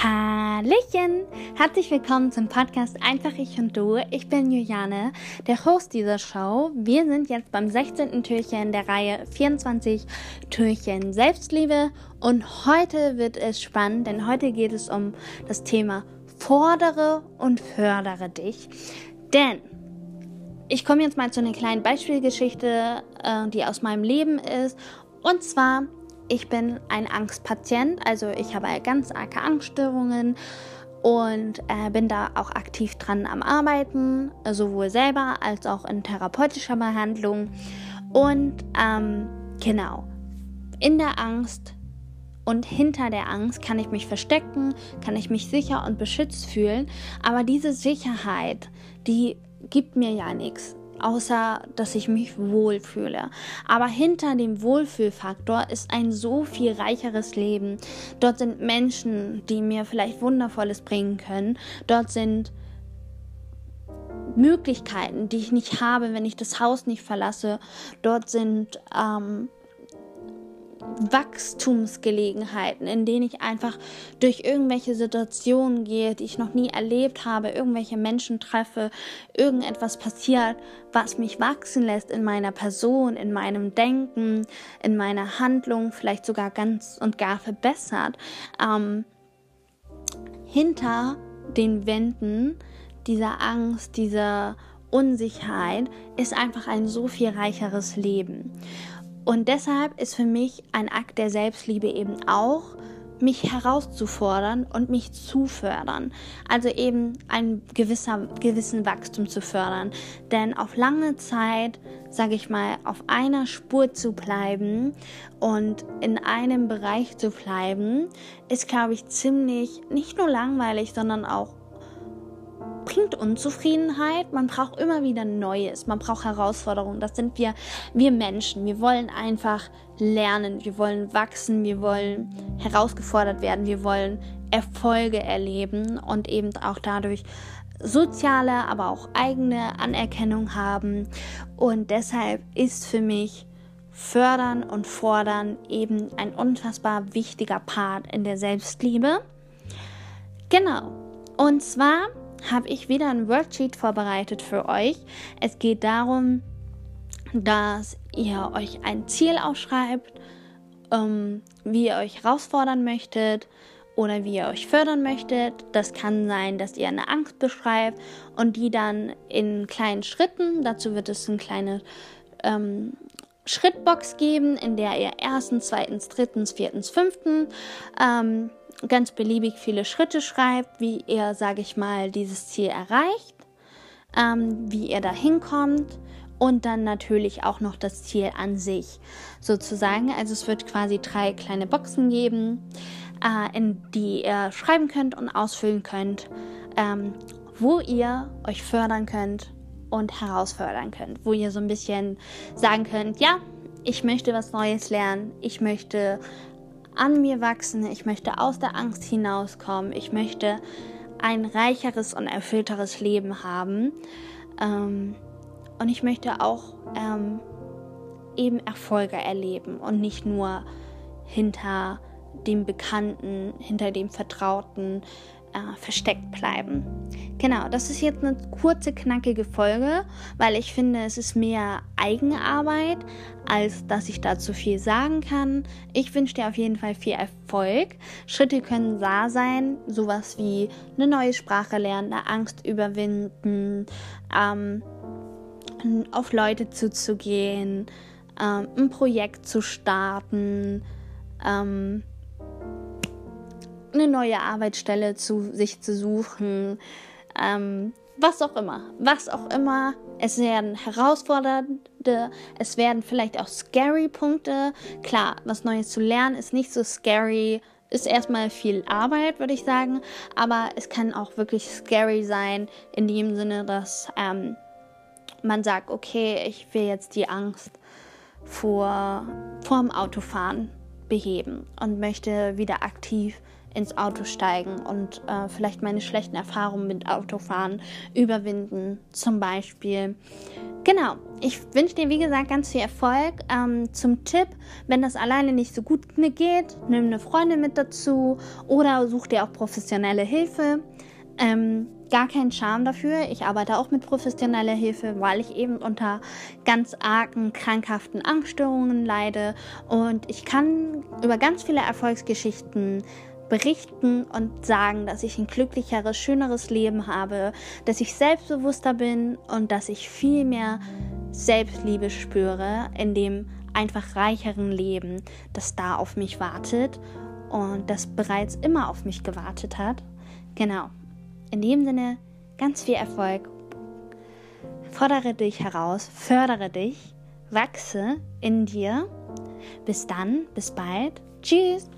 Hallöchen! Herzlich willkommen zum Podcast Einfach ich und du. Ich bin Juliane, der Host dieser Show. Wir sind jetzt beim 16. Türchen der Reihe 24 Türchen Selbstliebe und heute wird es spannend, denn heute geht es um das Thema Fordere und fördere dich. Denn ich komme jetzt mal zu einer kleinen Beispielgeschichte, äh, die aus meinem Leben ist. Und zwar ich bin ein Angstpatient, also ich habe ganz arge Angststörungen und äh, bin da auch aktiv dran am Arbeiten, sowohl selber als auch in therapeutischer Behandlung. Und ähm, genau, in der Angst und hinter der Angst kann ich mich verstecken, kann ich mich sicher und beschützt fühlen, aber diese Sicherheit, die gibt mir ja nichts außer dass ich mich wohlfühle. Aber hinter dem Wohlfühlfaktor ist ein so viel reicheres Leben. Dort sind Menschen, die mir vielleicht Wundervolles bringen können. Dort sind Möglichkeiten, die ich nicht habe, wenn ich das Haus nicht verlasse. Dort sind ähm, Wachstumsgelegenheiten, in denen ich einfach durch irgendwelche Situationen gehe, die ich noch nie erlebt habe, irgendwelche Menschen treffe, irgendetwas passiert, was mich wachsen lässt in meiner Person, in meinem Denken, in meiner Handlung, vielleicht sogar ganz und gar verbessert. Ähm, hinter den Wänden dieser Angst, dieser Unsicherheit ist einfach ein so viel reicheres Leben. Und deshalb ist für mich ein Akt der Selbstliebe eben auch, mich herauszufordern und mich zu fördern. Also eben einen gewisser, gewissen Wachstum zu fördern. Denn auf lange Zeit, sage ich mal, auf einer Spur zu bleiben und in einem Bereich zu bleiben, ist, glaube ich, ziemlich nicht nur langweilig, sondern auch bringt Unzufriedenheit. Man braucht immer wieder Neues. Man braucht Herausforderungen. Das sind wir, wir Menschen. Wir wollen einfach lernen. Wir wollen wachsen. Wir wollen herausgefordert werden. Wir wollen Erfolge erleben und eben auch dadurch soziale, aber auch eigene Anerkennung haben. Und deshalb ist für mich Fördern und Fordern eben ein unfassbar wichtiger Part in der Selbstliebe. Genau. Und zwar habe ich wieder ein Worksheet vorbereitet für euch. Es geht darum, dass ihr euch ein Ziel aufschreibt, ähm, wie ihr euch herausfordern möchtet oder wie ihr euch fördern möchtet. Das kann sein, dass ihr eine Angst beschreibt und die dann in kleinen Schritten, dazu wird es eine kleine ähm, Schrittbox geben, in der ihr erstens, zweitens, drittens, viertens, fünftens ähm, ganz beliebig viele Schritte schreibt, wie ihr, sage ich mal, dieses Ziel erreicht, ähm, wie ihr da hinkommt und dann natürlich auch noch das Ziel an sich sozusagen. Also es wird quasi drei kleine Boxen geben, äh, in die ihr schreiben könnt und ausfüllen könnt, ähm, wo ihr euch fördern könnt und herausfordern könnt, wo ihr so ein bisschen sagen könnt, ja, ich möchte was Neues lernen, ich möchte an mir wachsen, ich möchte aus der Angst hinauskommen, ich möchte ein reicheres und erfüllteres Leben haben. Ähm, und ich möchte auch ähm, eben Erfolge erleben und nicht nur hinter dem Bekannten, hinter dem Vertrauten äh, versteckt bleiben. Genau, das ist jetzt eine kurze, knackige Folge, weil ich finde, es ist mehr Eigenarbeit, als dass ich dazu viel sagen kann. Ich wünsche dir auf jeden Fall viel Erfolg. Schritte können da sein, sowas wie eine neue Sprache lernen, eine Angst überwinden, ähm, auf Leute zuzugehen, ähm, ein Projekt zu starten, ähm, eine neue Arbeitsstelle zu sich zu suchen, ähm, was auch immer, was auch immer. Es werden herausfordernde, es werden vielleicht auch scary Punkte. Klar, was Neues zu lernen ist nicht so scary, ist erstmal viel Arbeit, würde ich sagen, aber es kann auch wirklich scary sein, in dem Sinne, dass ähm, man sagt, okay, ich will jetzt die Angst vor vorm Autofahren beheben und möchte wieder aktiv ins Auto steigen und äh, vielleicht meine schlechten Erfahrungen mit Autofahren überwinden, zum Beispiel. Genau, ich wünsche dir, wie gesagt, ganz viel Erfolg. Ähm, zum Tipp, wenn das alleine nicht so gut geht, nimm eine Freundin mit dazu oder such dir auch professionelle Hilfe. Ähm, gar keinen Charme dafür. Ich arbeite auch mit professioneller Hilfe, weil ich eben unter ganz argen, krankhaften Angststörungen leide. Und ich kann über ganz viele Erfolgsgeschichten berichten und sagen, dass ich ein glücklicheres, schöneres Leben habe, dass ich selbstbewusster bin und dass ich viel mehr Selbstliebe spüre in dem einfach reicheren Leben, das da auf mich wartet und das bereits immer auf mich gewartet hat. Genau. In dem Sinne, ganz viel Erfolg. Fordere dich heraus, fördere dich, wachse in dir. Bis dann, bis bald. Tschüss.